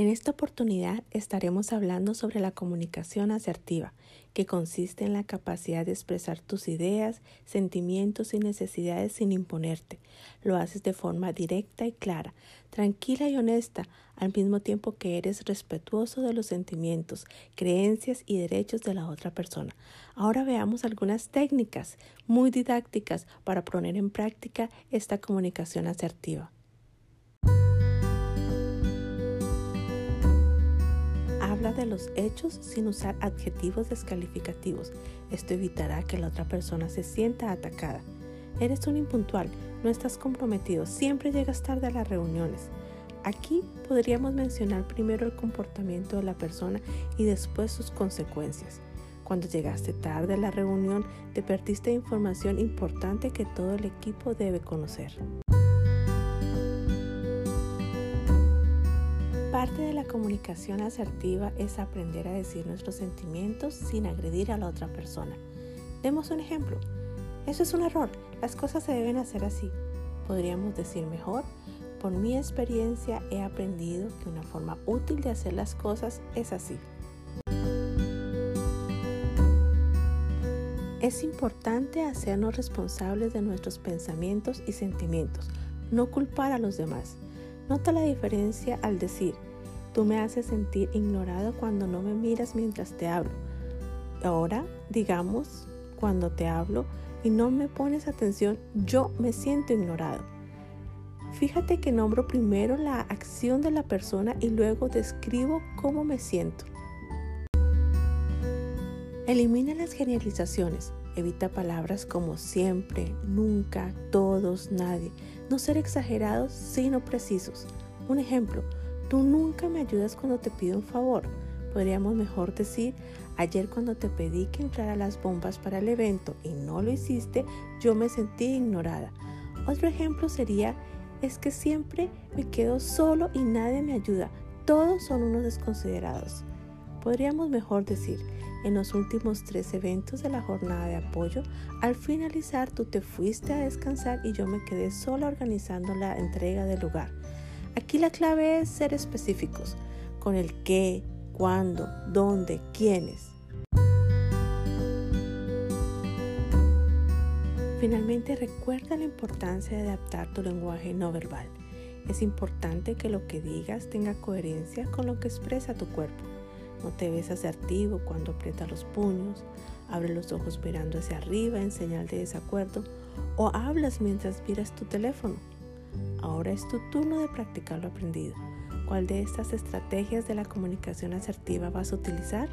En esta oportunidad estaremos hablando sobre la comunicación asertiva, que consiste en la capacidad de expresar tus ideas, sentimientos y necesidades sin imponerte. Lo haces de forma directa y clara, tranquila y honesta, al mismo tiempo que eres respetuoso de los sentimientos, creencias y derechos de la otra persona. Ahora veamos algunas técnicas muy didácticas para poner en práctica esta comunicación asertiva. Habla de los hechos sin usar adjetivos descalificativos. Esto evitará que la otra persona se sienta atacada. Eres un impuntual, no estás comprometido, siempre llegas tarde a las reuniones. Aquí podríamos mencionar primero el comportamiento de la persona y después sus consecuencias. Cuando llegaste tarde a la reunión, te perdiste información importante que todo el equipo debe conocer. Parte de la comunicación asertiva es aprender a decir nuestros sentimientos sin agredir a la otra persona. Demos un ejemplo. Eso es un error. Las cosas se deben hacer así. Podríamos decir mejor, por mi experiencia he aprendido que una forma útil de hacer las cosas es así. Es importante hacernos responsables de nuestros pensamientos y sentimientos, no culpar a los demás. Nota la diferencia al decir, Tú me haces sentir ignorado cuando no me miras mientras te hablo. Ahora, digamos, cuando te hablo y no me pones atención, yo me siento ignorado. Fíjate que nombro primero la acción de la persona y luego describo cómo me siento. Elimina las generalizaciones. Evita palabras como siempre, nunca, todos, nadie. No ser exagerados, sino precisos. Un ejemplo, Tú nunca me ayudas cuando te pido un favor. Podríamos mejor decir, ayer cuando te pedí que entrara las bombas para el evento y no lo hiciste, yo me sentí ignorada. Otro ejemplo sería, es que siempre me quedo solo y nadie me ayuda. Todos son unos desconsiderados. Podríamos mejor decir, en los últimos tres eventos de la jornada de apoyo, al finalizar tú te fuiste a descansar y yo me quedé sola organizando la entrega del lugar. Aquí la clave es ser específicos con el qué, cuándo, dónde, quiénes. Finalmente recuerda la importancia de adaptar tu lenguaje no verbal. Es importante que lo que digas tenga coherencia con lo que expresa tu cuerpo. No te ves asertivo cuando aprietas los puños, abre los ojos mirando hacia arriba en señal de desacuerdo o hablas mientras miras tu teléfono. Ahora es tu turno de practicar lo aprendido. ¿Cuál de estas estrategias de la comunicación asertiva vas a utilizar?